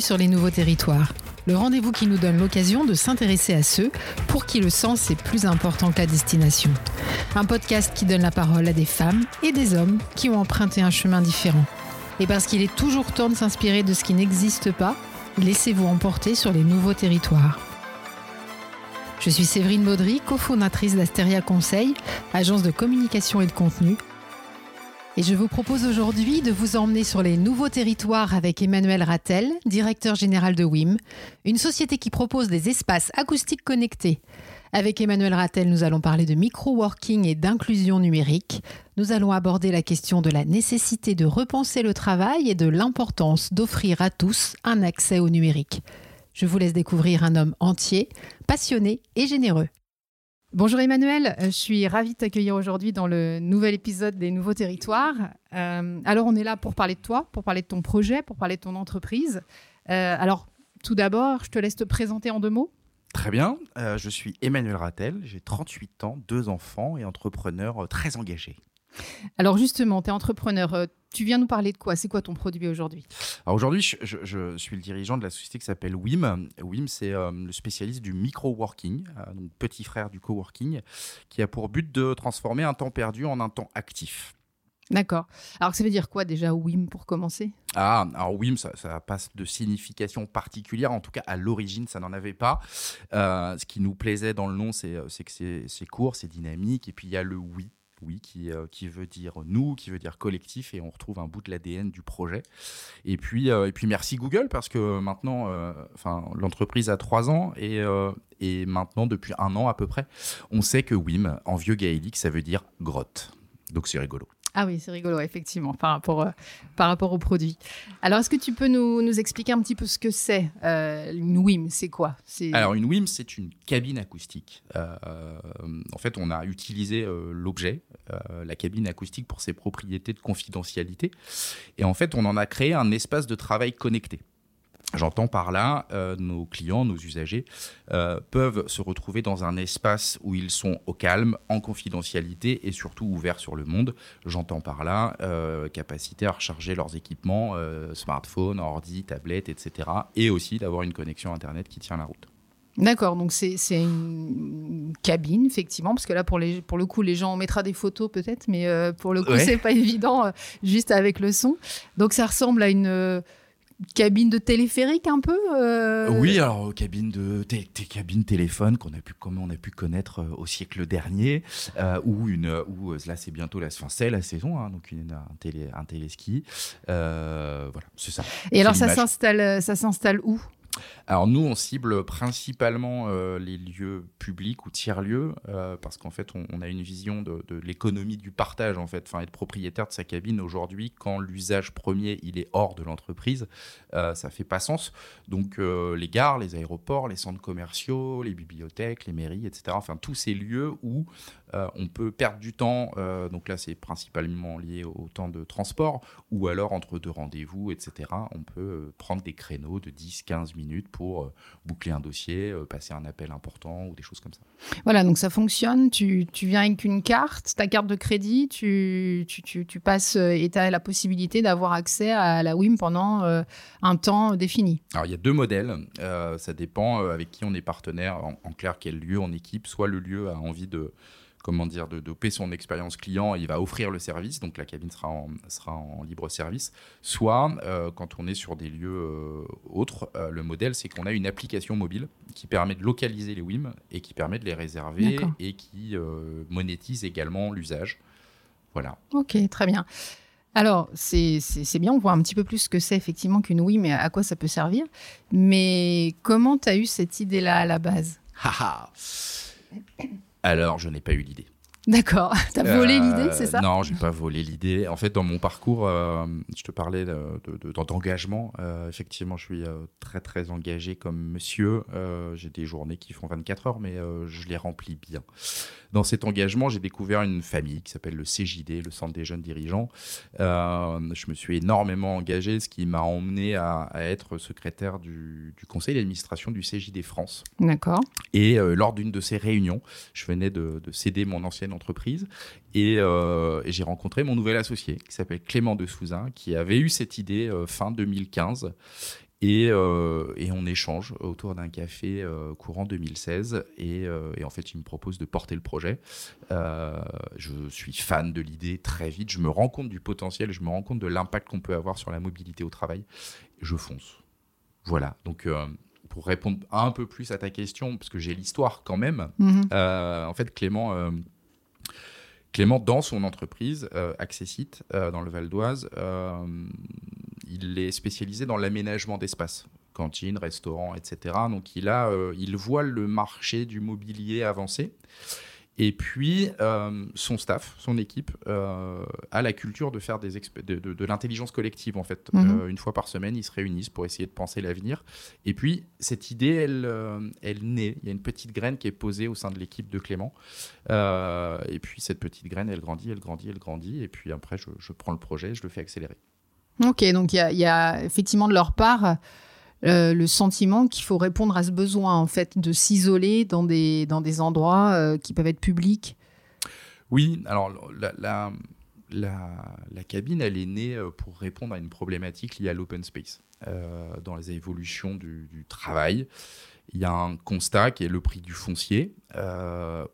Sur les nouveaux territoires. Le rendez-vous qui nous donne l'occasion de s'intéresser à ceux pour qui le sens est plus important que la destination. Un podcast qui donne la parole à des femmes et des hommes qui ont emprunté un chemin différent. Et parce qu'il est toujours temps de s'inspirer de ce qui n'existe pas, laissez-vous emporter sur les nouveaux territoires. Je suis Séverine Baudry, cofondatrice d'Asteria Conseil, agence de communication et de contenu. Et je vous propose aujourd'hui de vous emmener sur les nouveaux territoires avec Emmanuel Rattel, directeur général de WIM, une société qui propose des espaces acoustiques connectés. Avec Emmanuel Rattel, nous allons parler de micro-working et d'inclusion numérique. Nous allons aborder la question de la nécessité de repenser le travail et de l'importance d'offrir à tous un accès au numérique. Je vous laisse découvrir un homme entier, passionné et généreux. Bonjour Emmanuel, euh, je suis ravie de t'accueillir aujourd'hui dans le nouvel épisode des Nouveaux Territoires. Euh, alors on est là pour parler de toi, pour parler de ton projet, pour parler de ton entreprise. Euh, alors tout d'abord, je te laisse te présenter en deux mots. Très bien, je suis Emmanuel Rattel, j'ai 38 ans, deux enfants et entrepreneur très engagé. Alors justement, tu es entrepreneur. Euh, tu viens nous parler de quoi? C'est quoi ton produit aujourd'hui? Alors aujourd'hui, je, suis le dirigeant de la société qui s'appelle WIM. WIM, c'est euh, le spécialiste du micro-working, euh, donc petit frère du co-working, qui a pour but de transformer un temps perdu en un temps actif. D'accord. Alors ça veut dire quoi déjà WIM pour commencer? Ah, alors WIM, ça n'a pas de signification particulière. En tout cas, à l'origine, ça n'en avait pas. ce qui nous plaisait dans le nom, c'est que c'est court, c'est dynamique. Et puis il y a le oui oui, qui, euh, qui veut dire nous, qui veut dire collectif, et on retrouve un bout de l'ADN du projet. Et puis, euh, et puis merci Google, parce que maintenant, euh, l'entreprise a trois ans, et, et maintenant, depuis un an à peu près, on sait que WIM, en vieux gaélique, ça veut dire grotte. Donc c'est rigolo. Ah oui, c'est rigolo, effectivement, par rapport, par rapport au produit. Alors, est-ce que tu peux nous, nous, expliquer un petit peu ce que c'est une WIM? C'est quoi? Alors, une WIM, c'est une cabine acoustique. En fait, on a utilisé l'objet, la cabine acoustique, pour ses propriétés de confidentialité. Et en fait, on en a créé un espace de travail connecté. J'entends par là, euh, nos clients, nos usagers euh, peuvent se retrouver dans un espace où ils sont au calme, en confidentialité et surtout ouverts sur le monde. J'entends par là euh, capacité à recharger leurs équipements, smartphones, ordi, tablettes, etc. Et aussi d'avoir une connexion Internet qui tient la route. D'accord, donc c'est une cabine, effectivement, parce que là, pour, les, pour le coup, les gens, on mettra des photos peut-être, mais pour le coup, c'est pas évident, juste avec le son. Donc ça ressemble à une cabine de téléphérique un peu euh? Oui, alors cabine de cabine téléphone qu'on a pu comment on a pu connaître euh, au siècle dernier, euh, ou une ou là c'est bientôt la fin la saison, hein, donc une, un télé un téléski, voilà c'est ça. Et alors ça s'installe ça s'installe où? Alors nous, on cible principalement euh, les lieux publics ou tiers-lieux, euh, parce qu'en fait, on, a une vision de, l'économie du partage, en fait, enfin, être propriétaire de sa cabine aujourd'hui, quand l'usage premier, il est hors de l'entreprise, euh, ça fait pas sens. Donc les gares, les aéroports, les centres commerciaux, les bibliothèques, les mairies, etc., enfin, tous ces lieux où on peut perdre du temps, donc là, c'est principalement lié au temps de transport, ou alors entre deux rendez-vous, etc., on peut prendre des créneaux de 10, 15 minutes pour euh, boucler un dossier, euh, passer un appel important ou des choses comme ça. Voilà, donc ça fonctionne. Tu, viens avec une carte, ta carte de crédit, tu, tu, passes euh, et tu as la possibilité d'avoir accès à la WIM pendant un temps défini. Alors il y a deux modèles. ça dépend avec qui on est partenaire. en clair, quel lieu en équipe. Soit le lieu a envie de comment dire, de doper son expérience client, il va offrir le service, donc la cabine sera en, sera en libre service. Soit, euh, quand on est sur des lieux euh, autres, euh, le modèle, c'est qu'on a une application mobile qui permet de localiser les WIM et qui permet de les réserver et qui monétise également l'usage. Voilà. Ok, très bien. Alors, c'est bien, on voit un petit peu plus ce que c'est effectivement qu'une WIM et à quoi ça peut servir. Mais comment tu as eu cette idée-là à la base? alors, je n'ai pas eu l'idée. D'accord. T'as volé l'idée, c'est ça? Non, j'ai pas volé l'idée. En fait, dans mon parcours, euh, je te parlais d'engagement. De, euh, effectivement, je suis euh, très très engagé comme monsieur. j'ai des journées qui font 24 heures, mais je les remplis bien. Dans cet engagement, j'ai découvert une famille qui s'appelle le CJD, le Centre des jeunes dirigeants. je me suis énormément engagé, ce qui m'a emmené à, être secrétaire du, du conseil d'administration du CJD France. D'accord. Et lors d'une de ces réunions, je venais de, de céder mon ancienne entreprise. Et, j'ai rencontré mon nouvel associé qui s'appelle Clément de Souza, qui avait eu cette idée fin 2015 et, on échange autour d'un café courant 2016. Et, et, en fait, il me propose de porter le projet. je suis fan de l'idée très vite. Je me rends compte du potentiel, je me rends compte de l'impact qu'on peut avoir sur la mobilité au travail. Je fonce. Voilà. Donc, pour répondre un peu plus à ta question, parce que j'ai l'histoire quand même, mhm. euh, en fait, Clément, euh, Clément, dans son entreprise, euh, Accessit, dans le Val d'Oise, il est spécialisé dans l'aménagement d'espace cantine, restaurant, etc. Donc il a, il voit le marché du mobilier avancer et puis, euh, son staff, son équipe, euh, a la culture de faire des de, de, l'intelligence collective, en fait. Mhm. Euh, une fois par semaine, ils se réunissent pour essayer de penser l'avenir. Et puis, cette idée, elle, elle naît. Il y a une petite graine qui est posée au sein de l'équipe de Clément. et puis, cette petite graine, elle grandit, elle grandit, elle grandit. Et puis, après, je, je prends le projet, je le fais accélérer. Ok, donc il y, y, a effectivement de leur part euh, le sentiment qu'il faut répondre à ce besoin en fait de s'isoler dans des, dans des endroits euh, qui peuvent être publics Oui, alors la, la, la, cabine, elle est née euh, pour répondre à une problématique liée à l'open space. dans les évolutions du, travail, il y a un constat qui est le prix du foncier,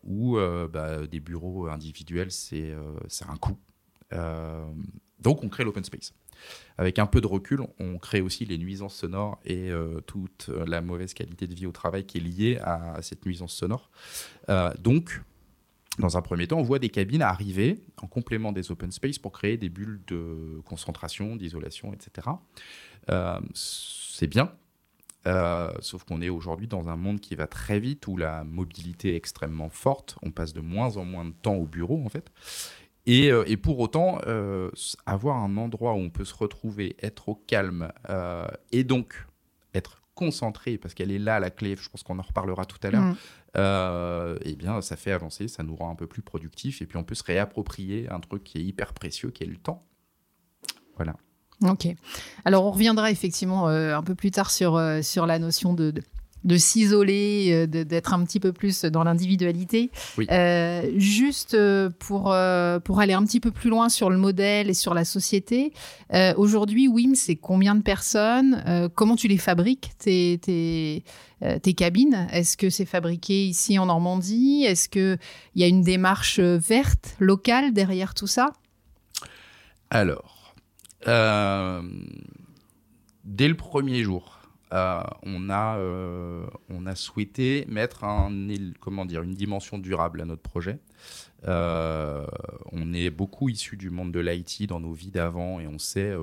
où bah, des bureaux individuels, c'est un coût. donc on crée l'open space. Avec un peu de recul, on crée aussi les nuisances sonores et euh, toute la mauvaise qualité de vie au travail qui est liée à, cette nuisance sonore. Euh, donc, dans un premier temps, on voit des cabines arriver en complément des open space pour créer des bulles de concentration, d'isolation, etc. Euh, c'est bien, sauf qu'on est aujourd'hui dans un monde qui va très vite, où la mobilité est extrêmement forte. On passe de moins en moins de temps au bureau, en fait. Euh, et, pour autant, euh, avoir un endroit où on peut se retrouver, être au calme euh, et donc être concentré, parce qu'elle est là la clé, je pense qu'on en reparlera tout à l'heure, mm. eh bien ça fait avancer, ça nous rend un peu plus productifs et puis on peut se réapproprier un truc qui est hyper précieux, qui est le temps. Voilà. Ok. Alors on reviendra effectivement un peu plus tard sur, sur la notion de de s'isoler, euh, d'être un petit peu plus dans l'individualité. Euh, juste euh, pour, pour aller un petit peu plus loin sur le modèle et sur la société, aujourd'hui, WIM, c'est combien de personnes Comment tu les fabriques, tes, tes, tes cabines? Est-ce que c'est fabriqué ici en Normandie? Est-ce qu'il y a une démarche verte, locale derrière tout ça? Alors, dès le premier jour, euh, on, a, euh, on a souhaité mettre un, comment dire, une dimension durable à notre projet. Euh, on est beaucoup issu du monde de l'IT dans nos vies d'avant et on sait,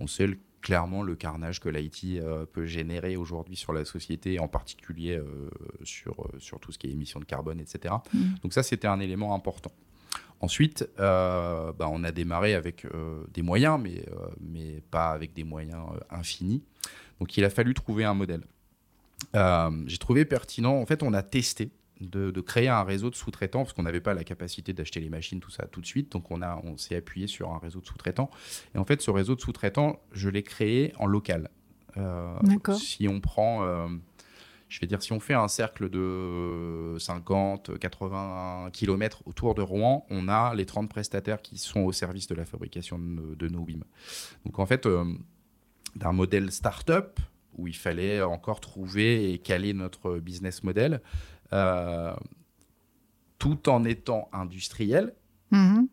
on sait clairement le carnage que l'IT peut générer aujourd'hui sur la société, en particulier sur, sur tout ce qui est émissions de carbone, etc. Mmh. Donc ça, c'était un élément important. Ensuite, bah, on a démarré avec des moyens, mais, mais pas avec des moyens infinis. Donc il a fallu trouver un modèle. Euh, j'ai trouvé pertinent, en fait on a testé de, créer un réseau de sous-traitants parce qu'on n'avait pas la capacité d'acheter les machines, tout ça tout de suite. Donc on, a, on s'est appuyé sur un réseau de sous-traitants. Et en fait ce réseau de sous-traitants, je l'ai créé en local. Euh, si on prend... Euh, je vais dire, si on fait un cercle de 50, 80 km autour de Rouen, on a les 30 prestataires qui sont au service de la fabrication de, nos WIM. Donc en fait, d'un modèle start-up où il fallait encore trouver et caler notre business model, euh, tout en étant industriel. Mm-hmm.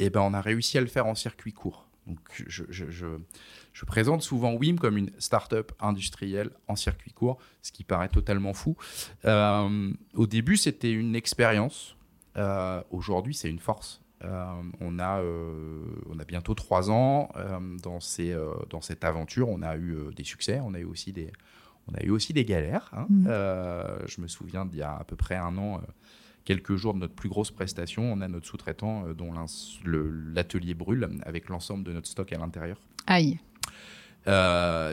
Et eh ben, on a réussi à le faire en circuit court. Donc, je, je, je, présente souvent WIM comme une start-up industrielle en circuit court, ce qui paraît totalement fou. Euh, au début, c'était une expérience. Euh, aujourd'hui, c'est une force. Euh, on, a, euh, on a bientôt trois ans euh, dans, ces, dans cette aventure. On a eu des succès, on a eu aussi des, on a eu aussi des galères. Hein. Mmh. je me souviens d'il y a à peu près un an, quelques jours de notre plus grosse prestation, on a notre sous-traitant dont l'atelier brûle avec l'ensemble de notre stock à l'intérieur. Aïe.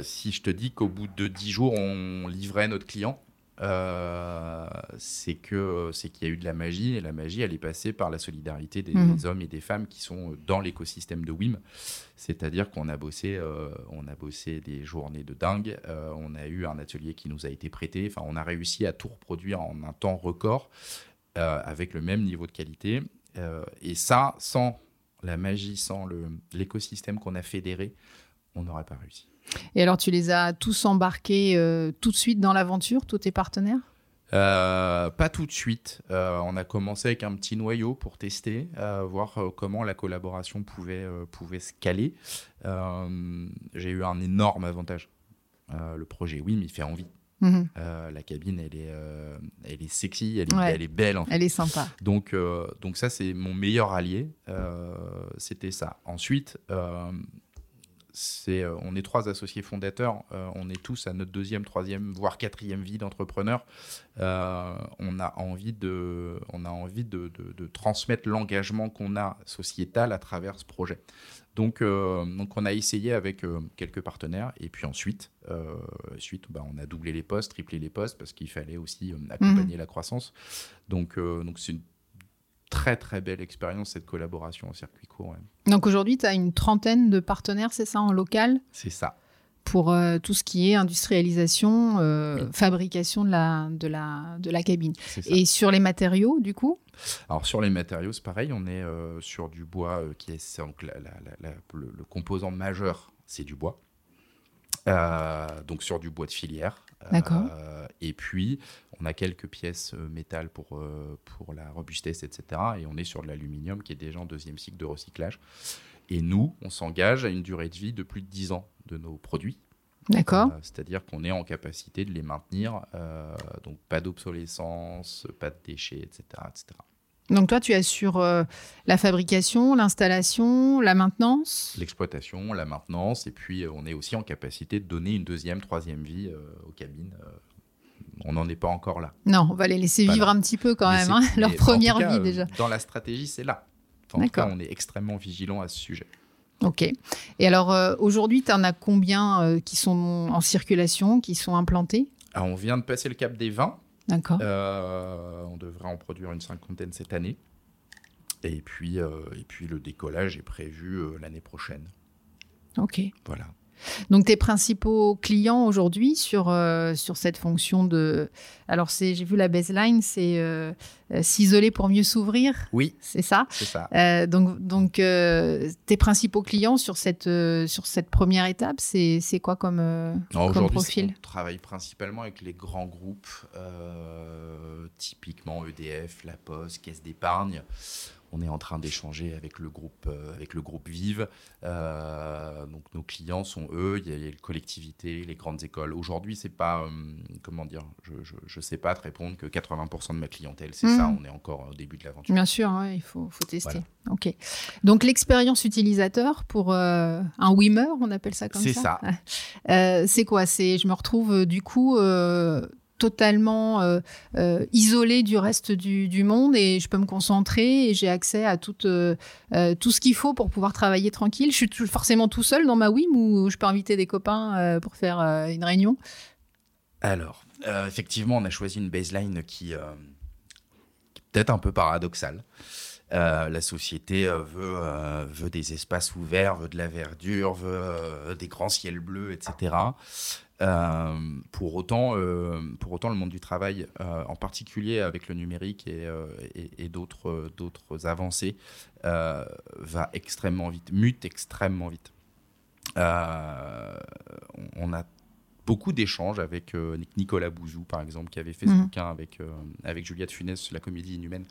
si je te dis qu'au bout de dix jours, on livrait notre client, euh, c'est que c'est qu'il y a eu de la magie et la magie elle est passée par la solidarité des, mhm. hommes et des femmes qui sont dans l'écosystème de WIM c'est-à-dire qu'on a bossé euh, on a bossé des journées de dingue euh, on a eu un atelier qui nous a été prêté enfin on a réussi à tout reproduire en un temps record avec le même niveau de qualité. et ça, sans la magie, sans l'écosystème qu'on a fédéré, on n'aurait pas réussi. Et alors, tu les as tous embarqués euh, tout de suite dans l'aventure, tous tes partenaires? Euh, pas tout de suite. Euh, on a commencé avec un petit noyau pour tester, voir comment la collaboration pouvait, pouvait se caler. J'ai eu un énorme avantage. le projet WIM, il fait envie. Mhm. la cabine, elle est, elle est sexy, elle est, elle est belle. Elle est sympa. Donc, donc ça, c'est mon meilleur allié. C'était ça. Ensuite, euh, on est trois associés fondateurs, euh, on est tous à notre deuxième, troisième, voire quatrième vie d'entrepreneur. Euh, on a envie de, on a envie de, transmettre l'engagement qu'on a sociétal à travers ce projet. Donc, donc on a essayé avec quelques partenaires et puis ensuite, suite, bah, on a doublé les postes, triplé les postes parce qu'il fallait aussi accompagner mmh. la croissance. Donc, donc c'est une très très belle expérience cette collaboration en circuit court. Donc aujourd'hui, tu as une trentaine de partenaires, c'est ça, en local? C'est ça. Pour euh, tout ce qui est industrialisation, euh, fabrication de la, de la, de la cabine. Et sur les matériaux, du coup? Alors sur les matériaux, c'est pareil, on est euh, sur du bois qui est donc le, composant majeur, c'est du bois. Donc sur du bois de filière. D'accord. et puis, on a quelques pièces euh, métal pour, euh, pour la robustesse, etc. Et on est sur de l'aluminium qui est déjà en deuxième cycle de recyclage. Et nous, on s'engage à une durée de vie de plus de 10 ans de nos produits. D'accord. Euh, c'est-à-dire qu'on est en capacité de les maintenir. donc pas d'obsolescence, pas de déchets, etc. etc. Donc toi, tu assures la fabrication, l'installation, la maintenance? L'exploitation, la maintenance, et puis on est aussi en capacité de donner une deuxième, troisième vie aux cabines on n'en est pas encore là. Non, on va les laisser vivre un petit peu quand même, hein, leur première vie déjà. Dans la stratégie, c'est là. en cas, on est extrêmement vigilant à ce sujet. Ok. Et alors, euh, aujourd'hui, tu en as combien euh, qui sont en circulation, qui sont implantés ah, On vient de passer le cap des 20. D'accord. Euh, on devrait en produire une cinquantaine cette année. Et puis, et puis le décollage est prévu l'année prochaine. Ok. Voilà. Donc tes principaux clients aujourd'hui sur, euh, sur cette fonction de... Alors j'ai vu la baseline, c'est euh, euh, s'isoler pour mieux s'ouvrir. Oui. C'est ça? C'est ça. donc donc tes principaux clients sur cette, sur cette première étape, c'est quoi comme, comme profil? On travaille principalement avec les grands groupes, typiquement EDF, La Poste, Caisse d'épargne on est en train d'échanger avec le groupe, euh, avec le groupe Vive. Euh, donc nos clients sont eux, il y a les collectivités, les grandes écoles. Aujourd'hui, c'est pas, euh, comment dire, je ne sais pas te répondre que 80% de ma clientèle, c'est ça. Hmm. On est encore au début de l'aventure. Bien sûr, il faut, faut, tester. Ok. Donc l'expérience utilisateur pour un Wimmer, on appelle ça comme ça. C'est ça. c'est quoi? C'est, je me retrouve du coup totalement euh, euh, isolé du reste du, monde et je peux me concentrer et j'ai accès à tout, euh, tout ce qu'il faut pour pouvoir travailler tranquille. Je suis forcément tout seul dans ma WIM ou je peux inviter des copains pour faire une réunion? Alors, effectivement, on a choisi une baseline qui, est peut-être un peu paradoxale. La société veut, veut des espaces ouverts, veut de la verdure, veut des grands ciels bleus, etc. Euh, pour, autant, euh, pour autant, le monde du travail, euh, en particulier avec le numérique et, et, d'autres, d'autres avancées, va extrêmement vite, mute extrêmement vite. on a beaucoup d'échanges avec Nicolas Bouzou, par exemple, qui avait fait ce mhm. bouquin avec, avec Juliette Funès, La comédie inhumaine.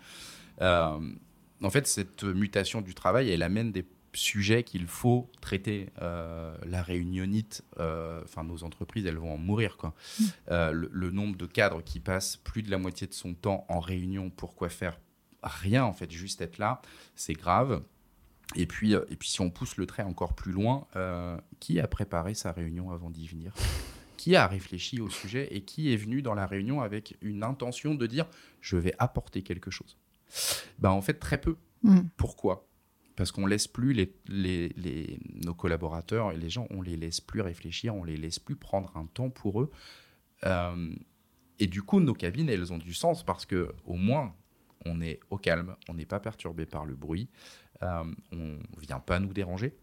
En fait, cette mutation du travail, elle amène des sujet qu'il faut traiter. Euh, la réunionite, euh, enfin nos entreprises, elles vont en mourir. Quoi. Mm. Euh, le, nombre de cadres qui passent plus de la moitié de son temps en réunion, pourquoi faire rien en fait, juste être là, c'est grave. Et puis, et puis si on pousse le trait encore plus loin, qui a préparé sa réunion avant d'y venir? Qui a réfléchi au sujet et qui est venu dans la réunion avec une intention de dire je vais apporter quelque chose? Ben, En fait, très peu. Mm. Pourquoi? Parce qu'on laisse plus les, nos collaborateurs et les gens, on les laisse plus réfléchir, on les laisse plus prendre un temps pour eux. Euh, et du coup, nos cabines, elles ont du sens parce que au moins, on est au calme, on n'est pas perturbé par le bruit, euh, on vient pas nous déranger.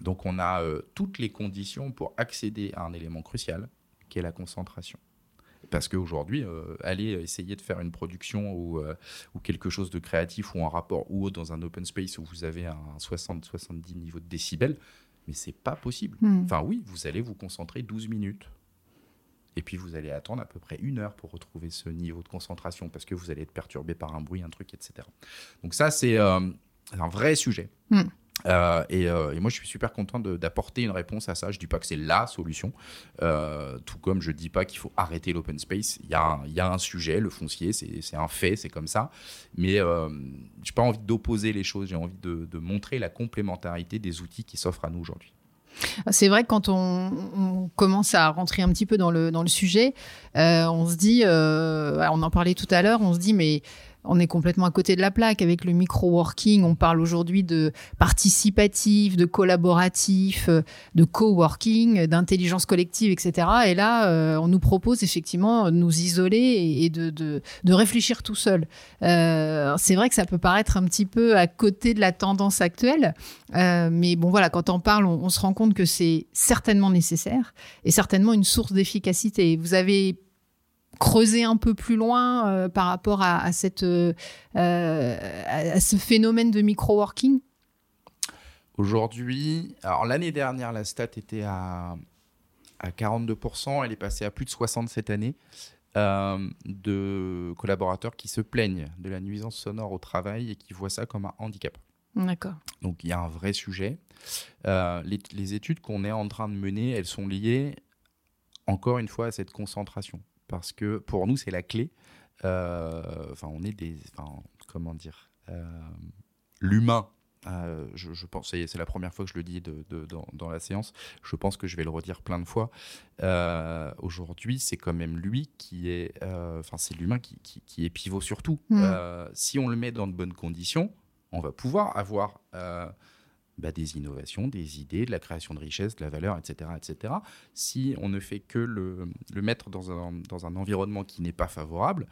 Donc, on a euh, toutes les conditions pour accéder à un élément crucial, qui est la concentration. Parce qu'aujourd'hui, euh, aller essayer de faire une production ou, euh, ou quelque chose de créatif ou un rapport ou autre dans un open space où vous avez un 60-70 niveaux de décibels, mais c'est pas possible. Hmm. Enfin oui, vous allez vous concentrer 12 minutes. Et puis vous allez attendre à peu près une heure pour retrouver ce niveau de concentration parce que vous allez être perturbé par un bruit, un truc, etc. Donc ça, c'est euh, un vrai sujet. Hmm. Euh, et, euh, et moi, je suis super content d'apporter une réponse à ça. Je dis pas que c'est la solution, euh, tout comme je dis pas qu'il faut arrêter l'open space. Il y, a un- sujet, le foncier, c'est un fait, c'est comme ça. Mais j'ai pas envie d'opposer les choses. J'ai envie de, montrer la complémentarité des outils qui s'offrent à nous aujourd'hui. C'est vrai que quand on, commence à rentrer un petit peu dans le, sujet, on se dit, on en parlait tout à l'heure, on se dit, mais on est complètement à côté de la plaque avec le micro-working. On parle aujourd'hui de participatif, de collaboratif, euh, de co-working, d'intelligence collective, etc. Et là, euh, on nous propose effectivement de nous isoler et, de, de, réfléchir tout seul. Euh, c'est vrai que ça peut paraître un petit peu à côté de la tendance actuelle, mais bon voilà, quand on parle, on, on se rend compte que c'est certainement nécessaire et certainement une source d'efficacité. Vous avez creusé un peu plus loin euh, par rapport à, à cette, euh, euh, à, ce phénomène de micro-working? Aujourd'hui, alors l'année dernière, la stat était à, à 42%, elle est passée à plus de 60 cette année, euh, de collaborateurs qui se plaignent de la nuisance sonore au travail et qui voient ça comme un handicap. D'accord. Donc il y a un vrai sujet. Les, les études qu'on est en train de mener, elles sont liées encore une fois à cette concentration. Parce que pour nous, c'est la clé. Euh, Enfin, on est des. enfin, comment dire euh, L'humain. euh, je, je pense, c'est la première fois que je le dis de- de- dans, dans la séance. Je pense que je vais le redire plein de fois. Euh, Aujourd'hui, c'est quand même lui qui est, euh, enfin, c'est l'humain qui, qui- qui est pivot sur tout. Mm. Euh, si on le met dans de bonnes conditions, on va pouvoir avoir bah, des innovations, des idées, de la création de richesse, de la valeur, etc. etc. Si on ne fait que le, le mettre dans un, dans un environnement qui n'est pas favorable,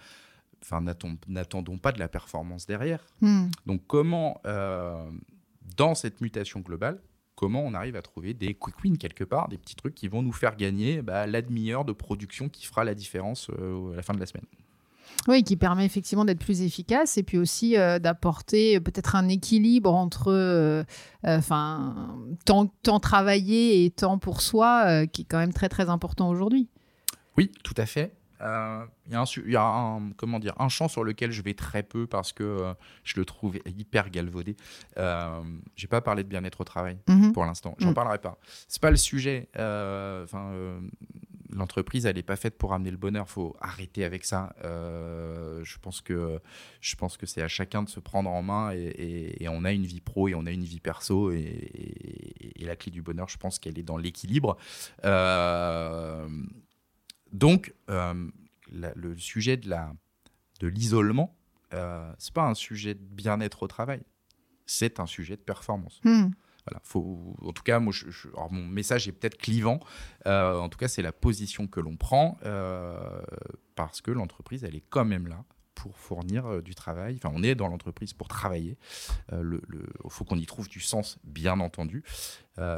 enfin, n'attend- n'attendons pas de la performance derrière. Hmm. Donc comment, euh, dans cette mutation globale, comment on arrive à trouver des quick wins quelque part, des petits trucs qui vont nous faire gagner bah, la demi-heure de production qui fera la différence euh, à la fin de la semaine? Oui, qui permet effectivement d'être plus efficace et puis aussi euh, d'apporter euh, peut-être un équilibre entre euh, euh, enfin, temps, temps travaillé et temps pour soi, euh, qui est quand même très très important aujourd'hui. Oui, tout à fait. Euh, Il y a, un, su- il y a un- comment dire, un champ sur lequel je vais très peu parce que euh, je le trouve hyper galvaudé. Euh, J'ai pas parlé de bien-être au travail Mhm. pour l'instant. J'en Mm. parlerai pas. C'est pas le sujet. Euh, Enfin, euh, l'entreprise, elle n'est pas faite pour amener le bonheur. Faut arrêter avec ça. Euh, je pense que je pense que c'est à chacun de se prendre en main et, on a une vie pro et on a une vie perso et, la clé du bonheur, je pense qu'elle est dans l'équilibre. Euh, donc, euh, le sujet de la de l'isolement, euh, c'est pas un sujet de bien-être au travail. C'est un sujet de performance. Hmm. Voilà, en tout cas, mon message est peut-être clivant. Euh, en tout cas, c'est la position que l'on prend euh, parce que l'entreprise, elle est quand même là pour fournir euh, du travail. Enfin, on est dans l'entreprise pour travailler. Le, le- faut qu'on y trouve du sens, bien entendu.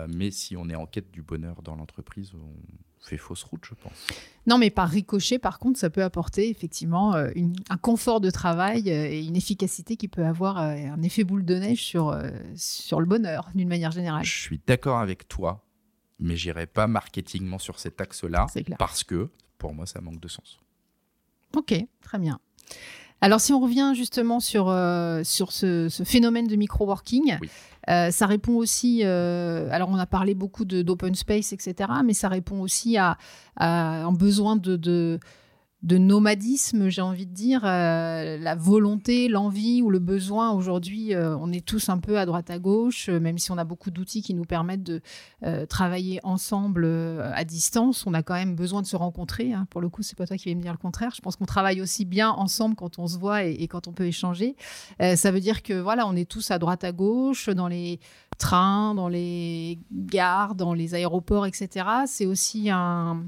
Mais si on est en quête du bonheur dans l'entreprise, on fait fausse route, je pense. Non, mais par ricochet, par contre, ça peut apporter effectivement euh, une- un confort de travail euh, et une efficacité qui peut avoir euh, un effet boule de neige sur, sur le bonheur, d'une manière générale. Je suis d'accord avec toi, mais j'irai pas marketingement sur cet axe-là parce que pour moi, ça manque de sens. Ok, très bien. Alors, si on revient justement sur, euh, sur ce, ce phénomène de micro-working, Oui. euh, ça répond aussi. euh, alors, on a parlé beaucoup d'open space, etc., mais ça répond aussi à, à un besoin de, de, de nomadisme, j'ai envie de dire, euh, la volonté, l'envie ou le besoin. Aujourd'hui, euh, on est tous un peu à droite à gauche, euh, même si on a beaucoup d'outils qui nous permettent de travailler ensemble à distance. On a quand même besoin de se rencontrer. hein. Pour le coup, c'est pas toi qui vas me dire le contraire. Je pense qu'on travaille aussi bien ensemble quand on se voit et, quand on peut échanger. Ça veut dire que voilà, on est tous à droite à gauche dans les trains, dans les gares, dans les aéroports, etc. C'est aussi un-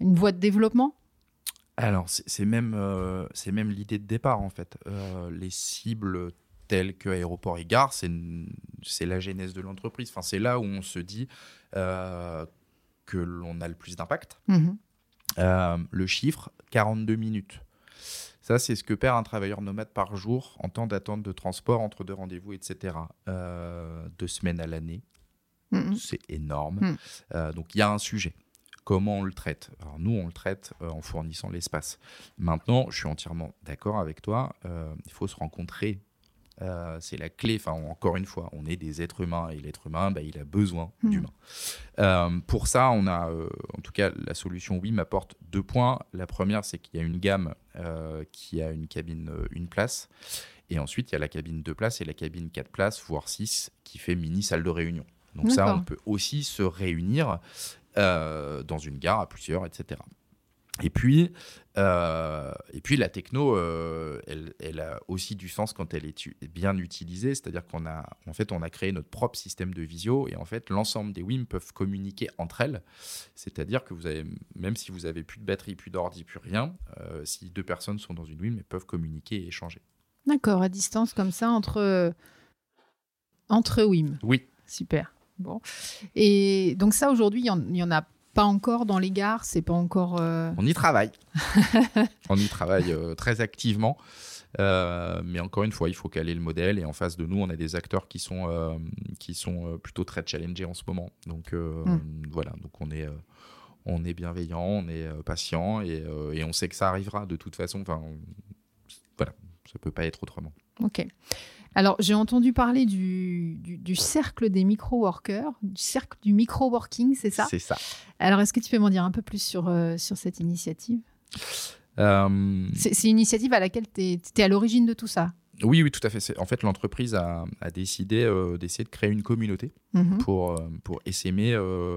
une voie de développement. Alors, c'est même, euh, c'est même l'idée de départ, en fait. Euh, les cibles telles que aéroport et gare, c'est la genèse de l'entreprise. Enfin, c'est là où on se dit euh, que l'on a le plus d'impact. Mhm. le chiffre, 42 minutes. Ça, c'est ce que perd un travailleur nomade par jour en temps d'attente de transport entre deux rendez-vous, etc. deux semaines à l'année. C'est énorme. donc, il y a un sujet comment on le traite. Alors nous, on le traite euh, en fournissant l'espace. Maintenant, je suis entièrement d'accord avec toi, euh, il faut se rencontrer. Euh, c'est la clé, enfin encore une fois, on est des êtres humains et l'être humain, bah, il a besoin hmm. d'humains. pour ça, on a, en tout cas, la solution oui m'apporte deux points. La première, c'est qu'il y a une gamme qui a une cabine une place. Et ensuite, il y a la cabine deux places et la cabine quatre places, voire six, qui fait mini salle de réunion. Donc ça, on peut aussi se réunir euh, dans une gare à plusieurs, etc. Et puis, euh, et puis la techno, euh, elle, elle, a aussi du sens quand elle est bien utilisée. C'est-à-dire qu'on a, en fait, on a créé notre propre système de visio et en fait, l'ensemble des WIM peuvent communiquer entre elles. C'est-à-dire que vous avez, même si vous avez plus de batterie, plus d'ordi, plus rien, si deux personnes sont dans une WIM, elles peuvent communiquer et échanger. D'accord, à distance comme ça entre entre WIM. Oui. Super. Bon. Et donc ça, aujourd'hui, il n'y en, a pas encore dans les gares, c'est pas encore... Euh, on y travaille. on y travaille euh, très activement. Euh, mais encore une fois, il faut caler le modèle. Et en face de nous, on a des acteurs qui sont, qui sont plutôt très challengés en ce moment. Donc hmm. voilà, donc on est, on est bienveillant, on est patient et, et, on sait que ça arrivera de toute façon. Enfin, voilà, ça peut pas être autrement. Ok. Alors, j'ai entendu parler du, cercle des micro-workers, du cercle du micro-working, c'est ça? C'est ça. Alors, est-ce que tu peux m'en dire un peu plus sur, euh, sur cette initiative? Euh, C'est une initiative à laquelle tu es, à l'origine de tout ça? Oui, oui, tout à fait. En fait, l'entreprise a, décidé euh, d'essayer de créer une communauté mhm. pour, pour essaimer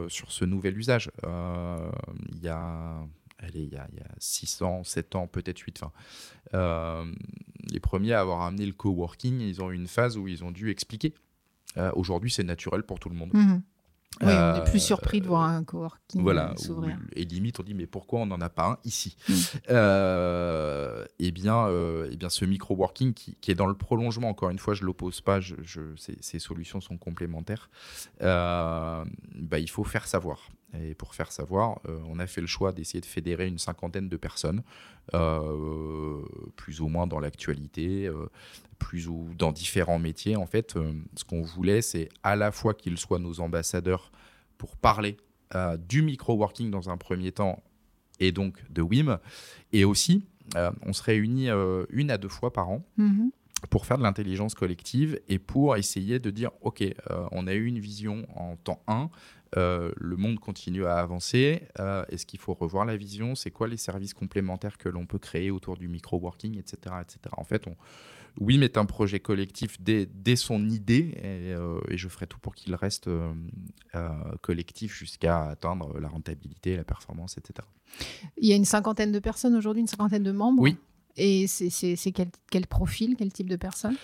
sur ce nouvel usage. Il y a allez, il y a, il y a 6 ans, 7 ans, peut-être 8. Enfin, euh, les premiers à avoir amené le coworking, ils ont eu une phase où ils ont dû expliquer. Euh, aujourd'hui, c'est naturel pour tout le monde. Mhm. Oui, on est plus euh, surpris de voir un coworking voilà, s'ouvrir. Et limite, on dit mais pourquoi on n'en a pas un ici mhm. euh, Eh bien, eh bien, ce micro-working qui, est dans le prolongement, encore une fois, je l'oppose pas, je, ces, solutions sont complémentaires. bah, il faut faire savoir. Et pour faire savoir, euh, on a fait le choix d'essayer de fédérer une cinquantaine de personnes, euh, plus ou moins dans l'actualité, euh, plus ou dans différents métiers. En fait, ce qu'on voulait, c'est à la fois qu'ils soient nos ambassadeurs pour parler du micro-working dans un premier temps et donc de WIM, et aussi, on se réunit une à deux fois par an. Mm-hmm pour faire de l'intelligence collective et pour essayer de dire, OK, euh, on a eu une vision en temps 1, euh, le monde continue à avancer, euh, est-ce qu'il faut revoir la vision, c'est quoi les services complémentaires que l'on peut créer autour du micro-working, etc., etc. En fait, on, oui, mais un projet collectif dès, son idée et, je ferai tout pour qu'il reste collectif jusqu'à atteindre la rentabilité, la performance, etc. Il y a une cinquantaine de personnes aujourd'hui, une cinquantaine de membres? Oui, et c'est quel, quel, profil, quel type de personne?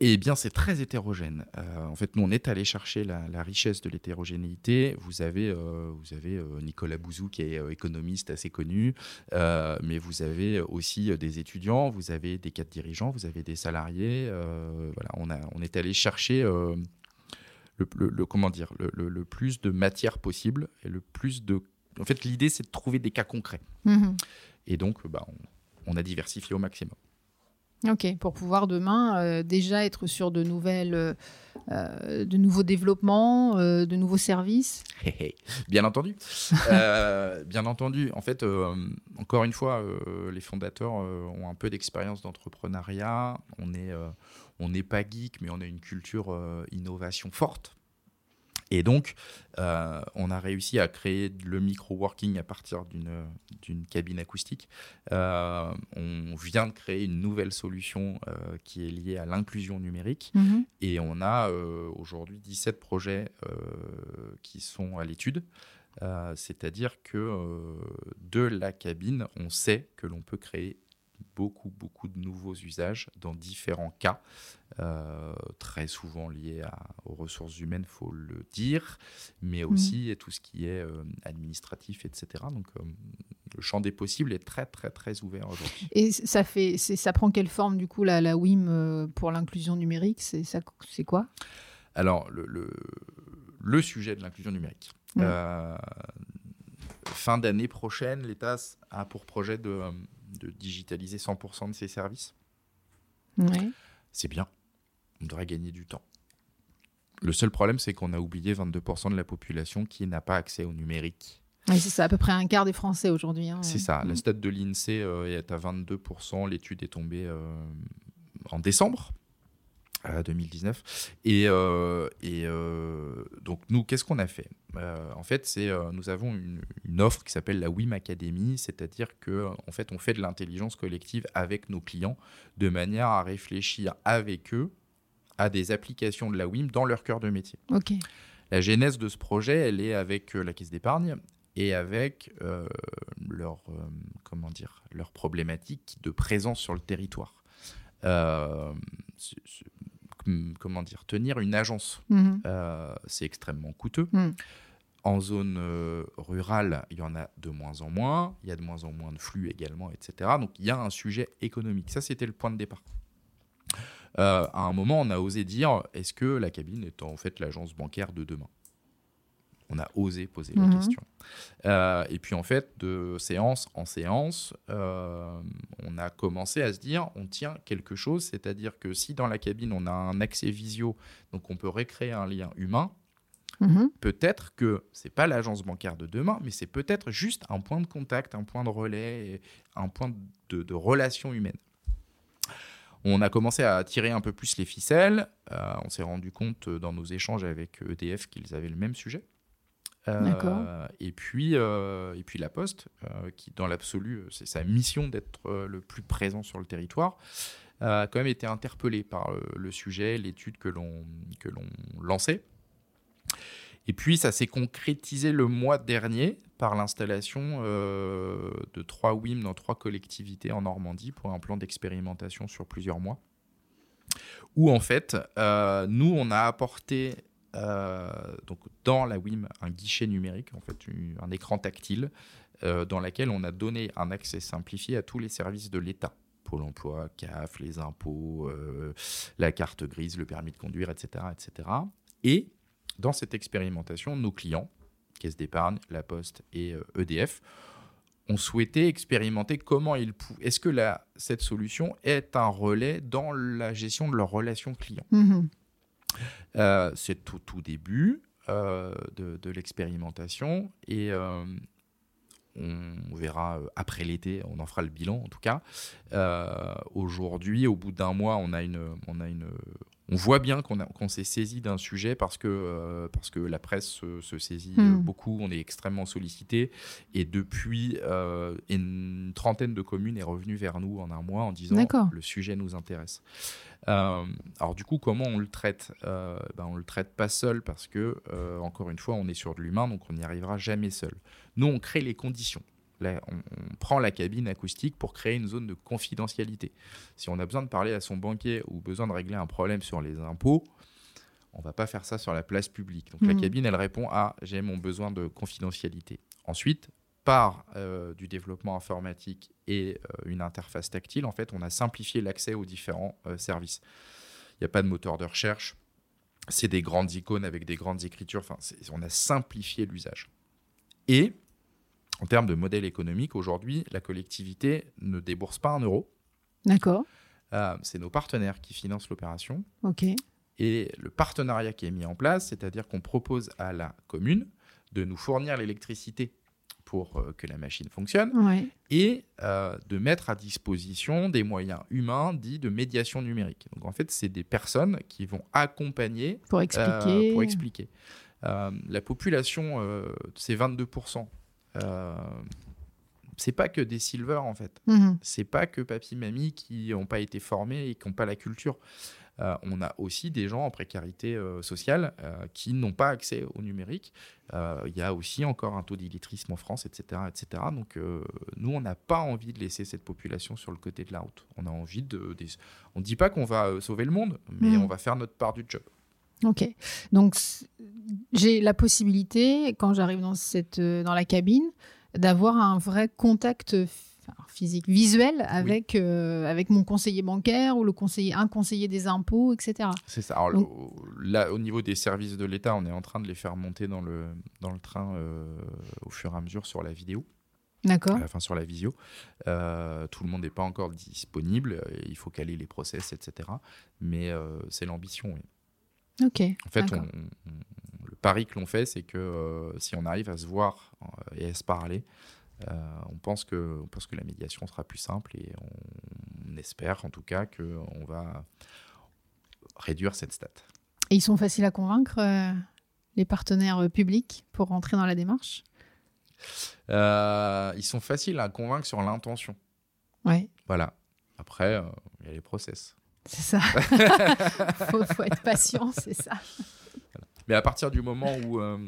Eh bien, c'est très hétérogène. Euh, en fait, nous, on est allé chercher la, richesse de l'hétérogénéité. Vous avez, euh, vous avez euh, Nicolas Bouzou, qui est économiste assez connu, mais vous avez aussi des étudiants, vous avez des cadres dirigeants, vous avez des salariés. voilà, on, a, on est allé chercher le, le, comment dire, le, le, plus de matière possible et le plus de. En fait, l'idée, c'est de trouver des cas concrets. Mmh et donc, bah, on, on a diversifié au maximum. Ok, pour pouvoir demain euh, déjà être sur de nouvelles, euh, de nouveaux développements, euh, de nouveaux services. bien entendu, bien entendu. En fait, encore une fois, les fondateurs ont un peu d'expérience d'entrepreneuriat. On est, on n'est pas geek, mais on a une culture innovation forte. Et donc, euh, on a réussi à créer le micro-working à partir d'une cabine acoustique. Euh, on vient de créer une nouvelle solution euh, qui est liée à l'inclusion numérique. Mhm. Et on a aujourd'hui 17 projets qui sont à l'étude. C'est-à-dire que de la cabine, on sait que l'on peut créer beaucoup, beaucoup de nouveaux usages dans différents cas, euh, très souvent liés aux ressources humaines, faut le dire, mais mhm. aussi à tout ce qui est euh, administratif, etc. Donc, euh, le champ des possibles est très, très, très ouvert aujourd'hui. Et ça, fait, ça prend quelle forme, du coup, la, la WIM pour l'inclusion numérique? C'est quoi? Alors, le, le, le, sujet de l'inclusion numérique fin d'année prochaine, l'État a pour projet de, de digitaliser 100% de ses services. Ouais. C'est bien. On devrait gagner du temps. Le seul problème, c'est qu'on a oublié 22% de la population qui n'a pas accès au numérique. Oui, c'est ça, à peu près un quart des Français aujourd'hui. hein. C'est ça. La Mm. stat de l'INSEE euh, est à 22%. L'étude est tombée euh, en décembre euh, 2019. Et, euh, et euh, donc, nous, qu'est-ce qu'on a fait? Euh, En fait, c'est nous avons une, une offre qui s'appelle la WIM Academy, c'est-à-dire que en fait, on fait de l'intelligence collective avec nos clients de manière à réfléchir avec eux à des applications de la WIM dans leur cœur de métier. Ok. La genèse de ce projet, elle est avec la Caisse d'épargne et avec leur, comment dire, leur problématique de présence sur le territoire. Euh, comment dire, tenir une agence, Mhm. euh, c'est extrêmement coûteux. Mm. En zone euh, rurale, il y en a de moins en moins, il y a de moins en moins de flux également, etc. Donc il y a un sujet économique. Ça, c'était le point de départ. Euh, à un moment, on a osé dire est-ce que la cabine est en fait l'agence bancaire de demain? On a osé poser la Mhm. question. Euh, et puis en fait, de séance en séance, euh, on a commencé à se dire on tient quelque chose, c'est-à-dire que si dans la cabine on a un accès visio, donc on peut recréer un lien humain, Mhm. peut-être que c'est pas l'agence bancaire de demain, mais c'est peut-être juste un point de contact, un point de relais, un point de, de relation humaine. On a commencé à tirer un peu plus les ficelles. euh, on s'est rendu compte dans nos échanges avec EDF qu'ils avaient le même sujet. Euh. Et puis, euh, et puis la Poste, euh, qui dans l'absolu, c'est sa mission d'être le plus présent sur le territoire, a quand même été interpellé par le sujet, l'étude que l'on lançait. Et puis, ça s'est concrétisé le mois dernier par l'installation de trois WIM dans trois collectivités en Normandie pour un plan d'expérimentation sur plusieurs mois. Où, en fait, nous, on a apporté donc, dans la WIM un guichet numérique, en fait, un écran tactile, euh, dans lequel on a donné un accès simplifié à tous les services de l'État. Pôle emploi, CAF, les impôts, euh, la carte grise, le permis de conduire, etc. etc. Et dans cette expérimentation, nos clients, Caisse d'épargne, La Poste et euh, EDF, ont souhaité expérimenter comment ils pouvaient. Est-ce que cette solution est un relais dans la gestion de leurs relations clients Mhm. Euh, C'est au tout début euh, de, de l'expérimentation et euh, on verra après l'été, on en fera le bilan en tout cas. Aujourd'hui, au bout d'un mois, on a une, on a une, on voit bien qu'on s'est saisi d'un sujet parce que, euh, parce que la presse se, se saisit Hmm. beaucoup, on est extrêmement sollicité. Et depuis, euh, une trentaine de communes est revenue vers nous en un mois en disant le sujet nous intéresse. Euh, alors du coup, comment on le traite? Euh, ben, On le traite pas seul parce que, euh, encore une fois, on est sur de l'humain, donc on n'y arrivera jamais seul. Nous, on crée les conditions. Là, on, on prend la cabine acoustique pour créer une zone de confidentialité. Si on a besoin de parler à son banquier ou besoin de régler un problème sur les impôts, on va pas faire ça sur la place publique. Donc la Mhm. cabine, elle répond à j'ai mon besoin de confidentialité. Ensuite, par euh, du développement informatique et euh, une interface tactile, en fait, on a simplifié l'accès aux différents euh, services. Il n'y a pas de moteur de recherche. C'est des grandes icônes avec des grandes écritures. Enfin, on a simplifié l'usage. Et en termes de modèle économique, aujourd'hui, la collectivité ne débourse pas un euro. D'accord. C'est nos partenaires qui financent l'opération. Ok. Et le partenariat qui est mis en place, c'est-à-dire qu'on propose à la commune de nous fournir l'électricité pour euh, que la machine fonctionne Ouais. et euh, de mettre à disposition des moyens humains dits de médiation numérique. Donc en fait, c'est des personnes qui vont accompagner Pour euh, expliquer. pour expliquer. Euh, la population, c'est 22%. C'est pas que des silver en fait. Mhm. C'est pas que papy mamie qui n'ont pas été formés et qui n'ont pas la culture. Euh, on a aussi des gens en précarité euh, sociale euh, qui n'ont pas accès au numérique. Il y a aussi encore un taux d'illettrisme en France, etc. etc. Donc nous, on n'a pas envie de laisser cette population sur le côté de la route. On a envie de... des- On ne dit pas qu'on va sauver le monde, mais Mm. on va faire notre part du job. Ok. Donc, j'ai la possibilité, quand j'arrive dans, cette, dans la cabine, d'avoir un vrai contact enfin, physique, visuel, avec, euh, avec mon conseiller bancaire ou le conseiller, un conseiller des impôts, etc. C'est ça. Alors, Donc- là, au niveau des services de l'État, on est en train de les faire monter dans le, dans le train euh, au fur et à mesure sur la vidéo, D'accord. enfin sur la visio. Euh, tout le monde n'est pas encore disponible, euh, il faut caler les process, etc. Mais euh, c'est l'ambition, oui. Ok. En fait, on- pari que l'on fait, c'est que euh, si on arrive à se voir euh, et à se parler, euh, on, pense que, on pense que la médiation sera plus simple et on, on espère en tout cas qu'on va réduire cette stat. Et ils sont faciles à convaincre, euh, les partenaires publics, pour rentrer dans la démarche? Euh, ils sont faciles à convaincre sur l'intention. Ouais, Voilà. Après, euh, il y a les process. c'est ça. faut, faut être patient, c'est ça. Mais à partir du moment où euh,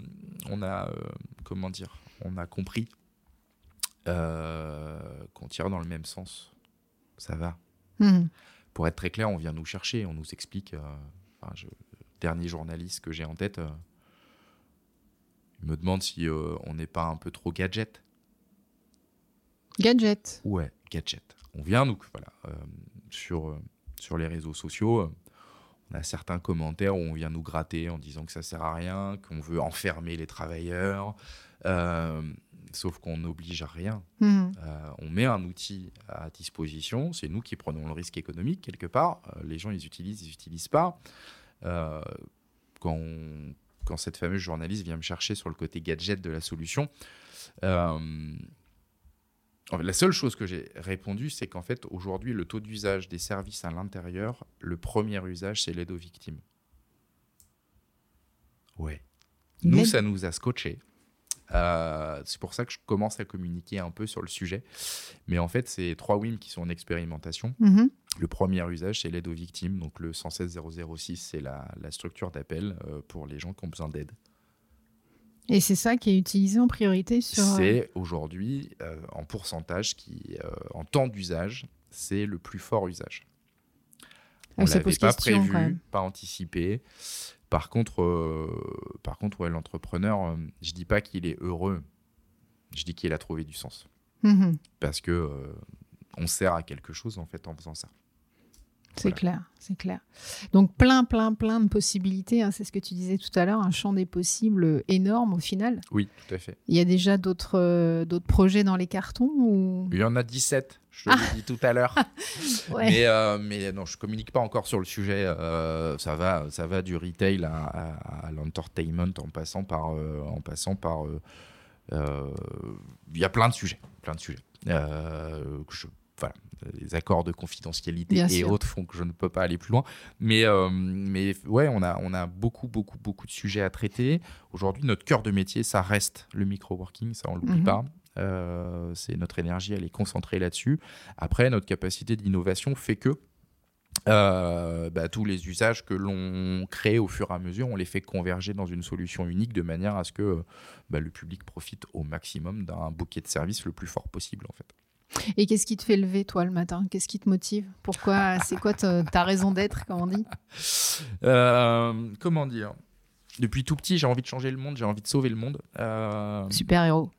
on a, euh, comment dire, on a compris euh, qu'on tire dans le même sens, ça va. Mhm. Pour être très clair, on vient nous chercher, on nous explique. enfin, je- le dernier journaliste que j'ai en tête, il me demande si on n'est pas un peu trop gadget. Gadget. Ouais, gadget. On vient nous, voilà, sur, sur les réseaux sociaux. On a certains commentaires où on vient nous gratter en disant que ça sert à rien, qu'on veut enfermer les travailleurs, euh, sauf qu'on n'oblige à rien. Mhm. Euh, on met un outil à disposition, c'est nous qui prenons le risque économique quelque part. Euh, les gens, ils utilisent, ils n'utilisent pas. Quand, on- quand cette fameuse journaliste vient me chercher sur le côté gadget de la solution, en fait, la seule chose que j'ai répondu, c'est qu'en fait, aujourd'hui, le taux d'usage des services à l'intérieur, le premier usage, c'est l'aide aux victimes. Ouais. Nous, ça nous a scotché. Euh, c'est pour ça que je commence à communiquer un peu sur le sujet. Mais en fait, c'est trois WIM qui sont en expérimentation. Mhm. Le premier usage, c'est l'aide aux victimes. Donc le 116006, c'est la, la structure d'appel euh, pour les gens qui ont besoin d'aide. Et c'est ça qui est utilisé en priorité sur. euh, C'est aujourd'hui, euh, en pourcentage, qui, euh, en temps d'usage, c'est le plus fort usage. Ah, On ça l'avait pas question, prévu, pas anticipé. Par contre, euh, par contre, ouais, l'entrepreneur, je dis pas qu'il est heureux, je dis qu'il a trouvé du sens, Mhm. parce que on sert à quelque chose en fait en faisant ça. C'est Voilà. clair, c'est clair. Donc plein, plein, plein de possibilités. hein, c'est ce que tu disais tout à l'heure, un champ des possibles énorme au final. Oui, tout à fait. Il y a déjà d'autres euh, d'autres projets dans les cartons ou? Il y en a 17, je te l'ai dit tout à l'heure. Ouais. Mais, euh, mais non, je communique pas encore sur le sujet. euh, ça va, ça va du retail à, à- à l'entertainment en passant par, en passant par. Il y a plein de sujets, plein de sujets. Que je- voilà, les accords de confidentialité Bien et sûr. autres font que je ne peux pas aller plus loin. Mais, euh, mais ouais, on a, on a beaucoup, beaucoup, beaucoup de sujets à traiter. Aujourd'hui, notre cœur de métier, ça reste le micro-working, ça on l'oublie Mhm. pas. Euh, c'est notre énergie, elle est concentrée là-dessus. Après, notre capacité d'innovation fait que euh, bah, tous les usages que l'on crée au fur et à mesure, on les fait converger dans une solution unique de manière à ce que bah, le public profite au maximum d'un bouquet de services le plus fort possible en fait. Et qu'est-ce qui te fait lever toi le matin? Qu'est-ce qui te motive? Pourquoi? C'est quoi ta, raison d'être, comme on dit? Euh, comment dire? Depuis tout petit, j'ai envie de changer le monde, j'ai envie de sauver le monde. Euh, Super héros.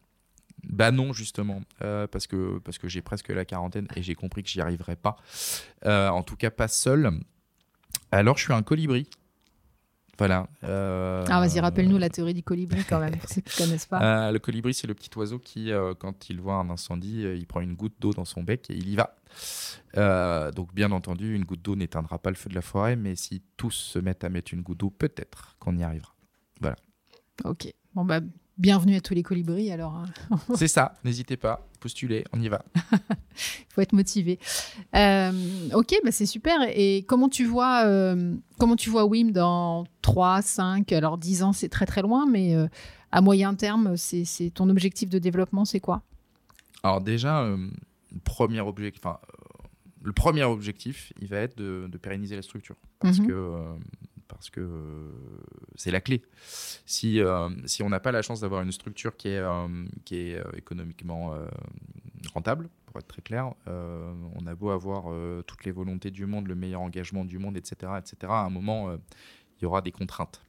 Bah non, justement, euh, parce que, parce que j'ai presque la quarantaine et j'ai compris que j'y arriverais pas. En tout cas, pas seul. Alors, je suis un colibri. Voilà. euh, Ah vas-y, rappelle-nous la théorie du colibri quand même, pour ceux qui ne connaissent pas. euh, le colibri, c'est le petit oiseau qui, euh, quand il voit un incendie, euh, il prend une goutte d'eau dans son bec et il y va. Euh, donc, bien entendu, une goutte d'eau n'éteindra pas le feu de la forêt, mais si tous se mettent à mettre une goutte d'eau, peut-être qu'on y arrivera. Ok. Bon bah bienvenue à tous les colibris alors. hein. c'est ça, n'hésitez pas, postulez, on y va. Il faut être motivé. Euh, ok, bah c'est super. Et comment tu vois, euh, comment tu vois Wim dans 3, 5, alors 10 ans, c'est très très loin, mais euh, à moyen terme, c'est c'est ton objectif de développement, c'est quoi? Alors déjà, le, premier objectif, le premier objectif, il va être de, de pérenniser la structure. Parce Mhm. que, parce que euh, c'est la clé. Si, euh, si on n'a pas la chance d'avoir une structure qui est, euh, qui est économiquement rentable, pour être très clair, on a beau avoir toutes les volontés du monde, le meilleur engagement du monde, etc., etc., à un moment, il y aura des contraintes.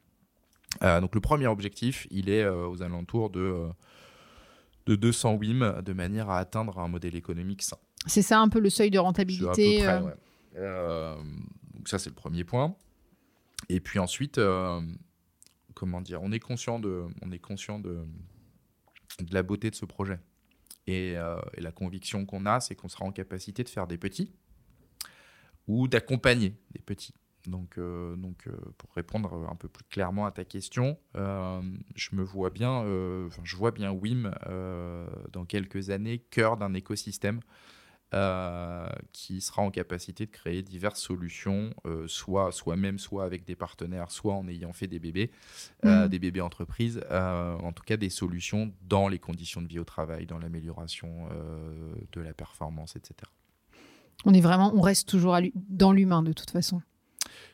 Donc le premier objectif, il est aux alentours de... de 200 WIM de manière à atteindre un modèle économique sain. C'est ça un peu le seuil de rentabilité. À peu près, euh. donc ça c'est le premier point. Et puis ensuite, comment dire, on est conscient de, on est conscient de, la beauté de ce projet. Et, et la conviction qu'on a, c'est qu'on sera en capacité de faire des petits ou d'accompagner des petits. Donc, euh, donc euh, pour répondre un peu plus clairement à ta question, euh, je me vois bien, je vois bien Wim dans quelques années cœur d'un écosystème qui sera en capacité de créer diverses solutions, soit soi-même, soit avec des partenaires, soit en ayant fait des bébés, mmh. des bébés entreprises, en tout cas des solutions dans les conditions de vie au travail, dans l'amélioration de la performance, etc. On est vraiment, on reste toujours dans l'humain de toute façon.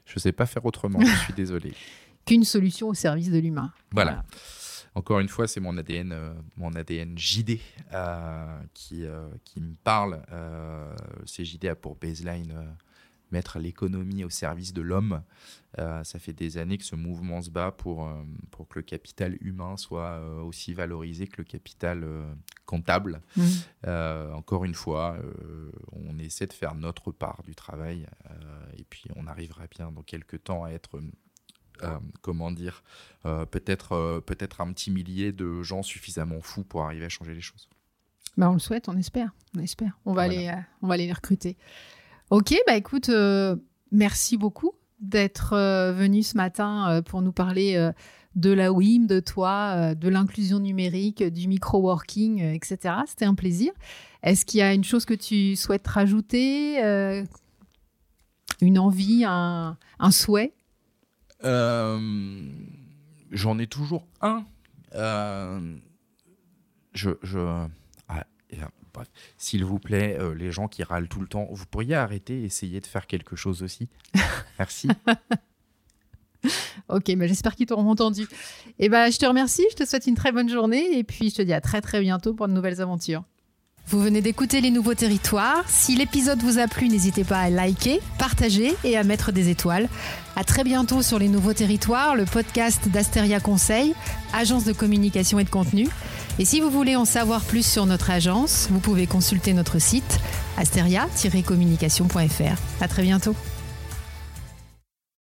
Je ne sais pas faire autrement, je suis désolé. Qu'une solution au service de l'humain. Voilà. Encore une fois, c'est mon ADN, euh, mon ADN JD euh, qui, euh, qui me parle. c'est JD a pour baseline mettre l'économie au service de l'homme. Euh, ça fait des années que ce mouvement se bat pour, euh, pour que le capital humain soit euh, aussi valorisé que le capital comptable. Mmh. encore une fois, on essaie de faire notre part du travail et puis on arrivera bien dans quelques temps à être comment dire, peut-être peut-être un petit millier de gens suffisamment fous pour arriver à changer les choses. Bah on le souhaite, on espère, on espère. On va aller, on va aller les recruter. Ok, bah écoute, euh, merci beaucoup d'être euh, venu ce matin euh, pour nous parler de la WIM, de toi, de l'inclusion numérique, du micro-working, etc. C'était un plaisir. Est-ce qu'il y a une chose que tu souhaites rajouter Une envie, un, souhait? J'en ai toujours un. je, Bref, s'il vous plaît, euh, les gens qui râlent tout le temps, vous pourriez arrêter et essayer de faire quelque chose aussi. Merci. ok, mais j'espère qu'ils t'auront entendu. Et eh ben, je te remercie, je te souhaite une très bonne journée et puis je te dis à très très bientôt pour de nouvelles aventures. Vous venez d'écouter Les Nouveaux Territoires. Si l'épisode vous a plu, n'hésitez pas à liker, partager et à mettre des étoiles. À très bientôt sur Les Nouveaux Territoires, le podcast d'Asteria Conseil, agence de communication et de contenu. Et si vous voulez en savoir plus sur notre agence, vous pouvez consulter notre site asteria-communication.fr. À très bientôt.